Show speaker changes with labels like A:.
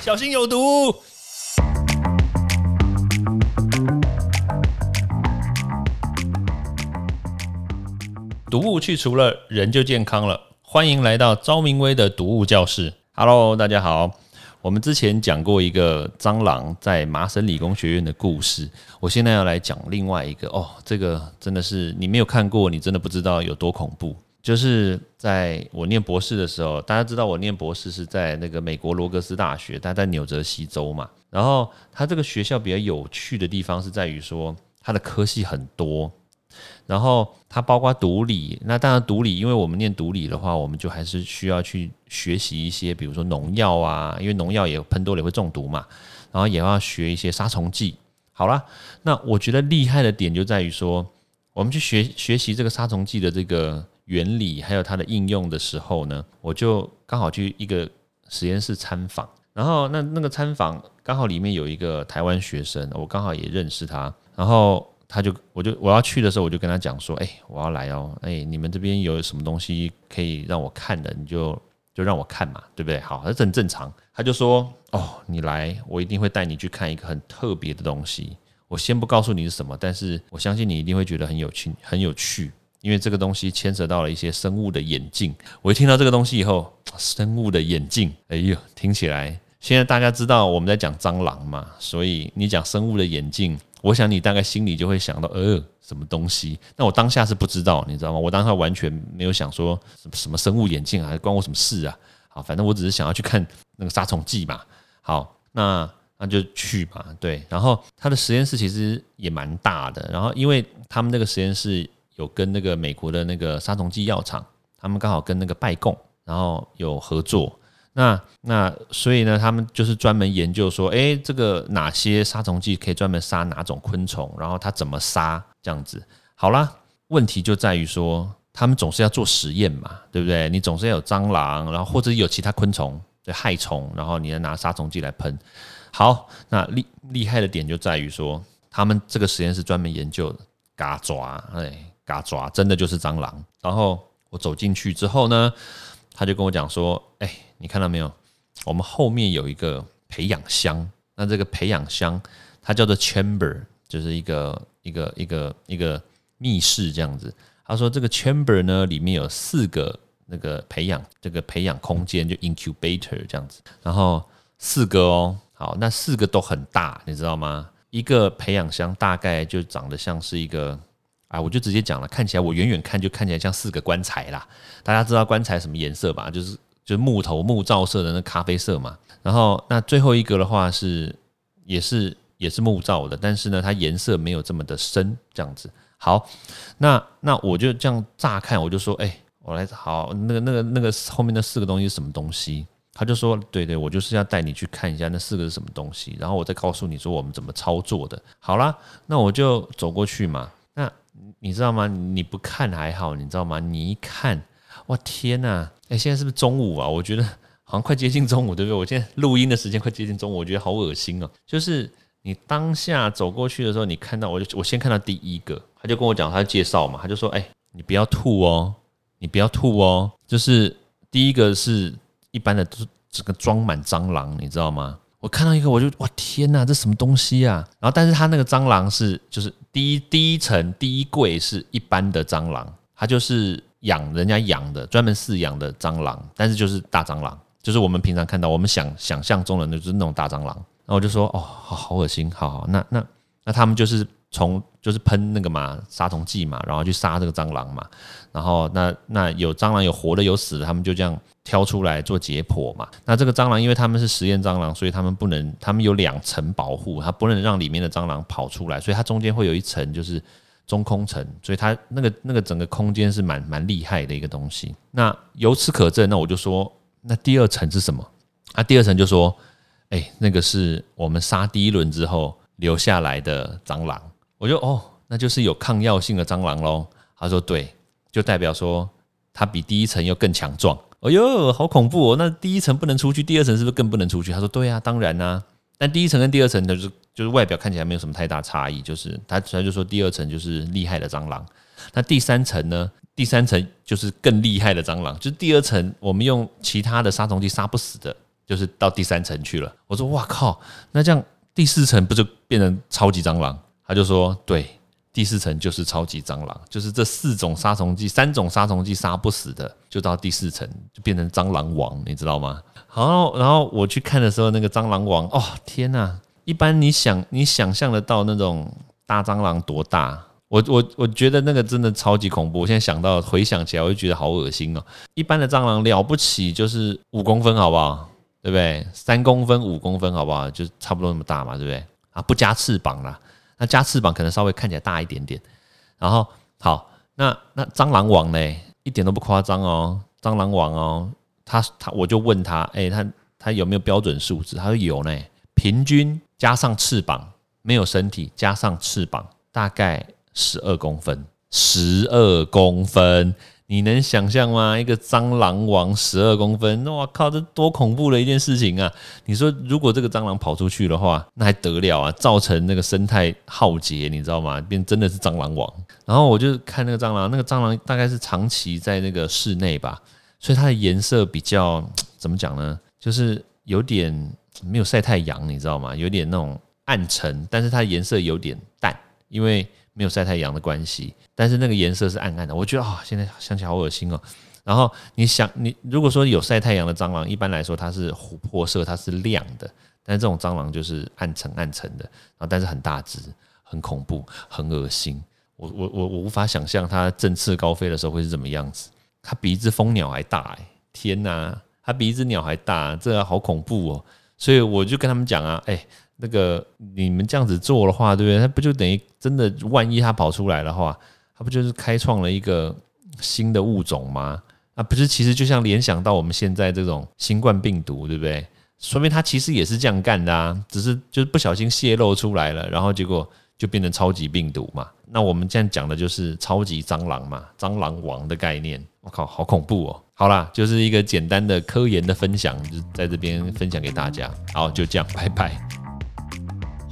A: 小心有毒。毒物去除了，人就健康了。欢迎来到昭明威的毒物教室。Hello，大家好。我们之前讲过一个蟑螂在麻省理工学院的故事，我现在要来讲另外一个。哦，这个真的是你没有看过，你真的不知道有多恐怖。就是在我念博士的时候，大家知道我念博士是在那个美国罗格斯大学，它在纽泽西州嘛。然后它这个学校比较有趣的地方是在于说，它的科系很多。然后它包括毒理，那当然毒理，因为我们念毒理的话，我们就还是需要去学习一些，比如说农药啊，因为农药也喷多了会中毒嘛。然后也要学一些杀虫剂。好了，那我觉得厉害的点就在于说，我们去学学习这个杀虫剂的这个原理，还有它的应用的时候呢，我就刚好去一个实验室参访。然后那那个参访刚好里面有一个台湾学生，我刚好也认识他，然后。他就，我就我要去的时候，我就跟他讲说，哎，我要来哦，哎，你们这边有什么东西可以让我看的，你就就让我看嘛，对不对？好，这很正常。他就说，哦，你来，我一定会带你去看一个很特别的东西。我先不告诉你是什么，但是我相信你一定会觉得很有趣，很有趣，因为这个东西牵扯到了一些生物的眼镜。我一听到这个东西以后，生物的眼镜，哎呦，听起来，现在大家知道我们在讲蟑螂嘛，所以你讲生物的眼镜。我想你大概心里就会想到，呃，什么东西？那我当下是不知道，你知道吗？我当下完全没有想说什么什么生物眼镜啊，关我什么事啊？好，反正我只是想要去看那个杀虫剂嘛。好，那那就去吧。对，然后他的实验室其实也蛮大的，然后因为他们那个实验室有跟那个美国的那个杀虫剂药厂，他们刚好跟那个拜贡，然后有合作。那那所以呢，他们就是专门研究说，哎，这个哪些杀虫剂可以专门杀哪种昆虫，然后它怎么杀这样子。好啦，问题就在于说，他们总是要做实验嘛，对不对？你总是要有蟑螂，然后或者有其他昆虫的害虫，然后你要拿杀虫剂来喷。好，那厉厉害的点就在于说，他们这个实验室专门研究嘎爪，哎，嘎爪真的就是蟑螂。然后我走进去之后呢，他就跟我讲说，哎。你看到没有？我们后面有一个培养箱，那这个培养箱它叫做 chamber，就是一个一个一个一个密室这样子。他说这个 chamber 呢里面有四个那个培养这个培养空间，就 incubator 这样子。然后四个哦，好，那四个都很大，你知道吗？一个培养箱大概就长得像是一个啊，我就直接讲了，看起来我远远看就看起来像四个棺材啦。大家知道棺材什么颜色吧？就是。就是木头木造色的那咖啡色嘛，然后那最后一个的话是也是也是木造的，但是呢它颜色没有这么的深，这样子。好，那那我就这样乍看我就说，哎，我来好那个那个那个后面那四个东西是什么东西？他就说，对对，我就是要带你去看一下那四个是什么东西，然后我再告诉你说我们怎么操作的。好啦，那我就走过去嘛。那你知道吗？你不看还好，你知道吗？你一看。哇天呐！哎，现在是不是中午啊？我觉得好像快接近中午，对不对？我现在录音的时间快接近中午，我觉得好恶心哦。就是你当下走过去的时候，你看到我就我先看到第一个，他就跟我讲，他介绍嘛，他就说：“哎，你不要吐哦，你不要吐哦。”就是第一个是一般的，都是整个装满蟑螂，你知道吗？我看到一个，我就哇天呐，这什么东西啊？然后，但是它那个蟑螂是就是第一第一层第一柜是一般的蟑螂，它就是。养人家养的专门饲养的蟑螂，但是就是大蟑螂，就是我们平常看到我们想想象中的就是那种大蟑螂。然后我就说哦，好好恶心，好好那那那他们就是从就是喷那个嘛杀虫剂嘛，然后去杀这个蟑螂嘛。然后那那有蟑螂有活的有死的，他们就这样挑出来做解剖嘛。那这个蟑螂因为他们是实验蟑螂，所以他们不能，他们有两层保护，它不能让里面的蟑螂跑出来，所以它中间会有一层就是。中空层，所以它那个那个整个空间是蛮蛮厉害的一个东西。那由此可证，那我就说，那第二层是什么？啊，第二层就说，哎，那个是我们杀第一轮之后留下来的蟑螂。我就哦，那就是有抗药性的蟑螂喽。他说对，就代表说它比第一层又更强壮。哎呦，好恐怖哦！那第一层不能出去，第二层是不是更不能出去？他说对啊，当然啦。但第一层跟第二层的就是就是外表看起来没有什么太大差异，就是他他就说第二层就是厉害的蟑螂，那第三层呢？第三层就是更厉害的蟑螂，就是第二层我们用其他的杀虫剂杀不死的就是到第三层去了。我说哇靠，那这样第四层不就变成超级蟑螂？他就说对，第四层就是超级蟑螂，就是这四种杀虫剂，三种杀虫剂杀不死的，就到第四层就变成蟑螂王，你知道吗？好，然后我去看的时候，那个蟑螂王，哦天呐！一般你想你想象得到那种大蟑螂多大？我我我觉得那个真的超级恐怖。我现在想到回想起来，我就觉得好恶心哦。一般的蟑螂了不起就是五公分，好不好？对不对？三公分、五公分，好不好？就差不多那么大嘛，对不对？啊，不加翅膀啦，那加翅膀可能稍微看起来大一点点。然后好，那那蟑螂王呢？一点都不夸张哦，蟑螂王哦，他他我就问他，哎，他他有没有标准数字？他说有呢，平均加上翅膀，没有身体，加上翅膀，大概。十二公分，十二公分，你能想象吗？一个蟑螂王十二公分，那我靠，这多恐怖的一件事情啊！你说，如果这个蟑螂跑出去的话，那还得了啊？造成那个生态浩劫，你知道吗？变真的是蟑螂王。然后我就看那个蟑螂，那个蟑螂大概是长期在那个室内吧，所以它的颜色比较怎么讲呢？就是有点没有晒太阳，你知道吗？有点那种暗沉，但是它的颜色有点淡，因为。没有晒太阳的关系，但是那个颜色是暗暗的，我觉得啊，现在想起来好恶心哦。然后你想，你如果说有晒太阳的蟑螂，一般来说它是琥珀色，它是亮的，但是这种蟑螂就是暗沉暗沉的，然后但是很大只，很恐怖，很恶心。我我我我无法想象它振翅高飞的时候会是怎么样子。它比一只蜂鸟还大哎，天哪，它比一只鸟还大，这好恐怖哦。所以我就跟他们讲啊，哎。那个你们这样子做的话，对不对？它不就等于真的？万一它跑出来的话，它不就是开创了一个新的物种吗？啊，不是，其实就像联想到我们现在这种新冠病毒，对不对？说明它其实也是这样干的啊，只是就是不小心泄露出来了，然后结果就变成超级病毒嘛。那我们这样讲的就是超级蟑螂嘛，蟑螂王的概念。我靠，好恐怖哦！好啦，就是一个简单的科研的分享，就在这边分享给大家。好，就这样，拜拜。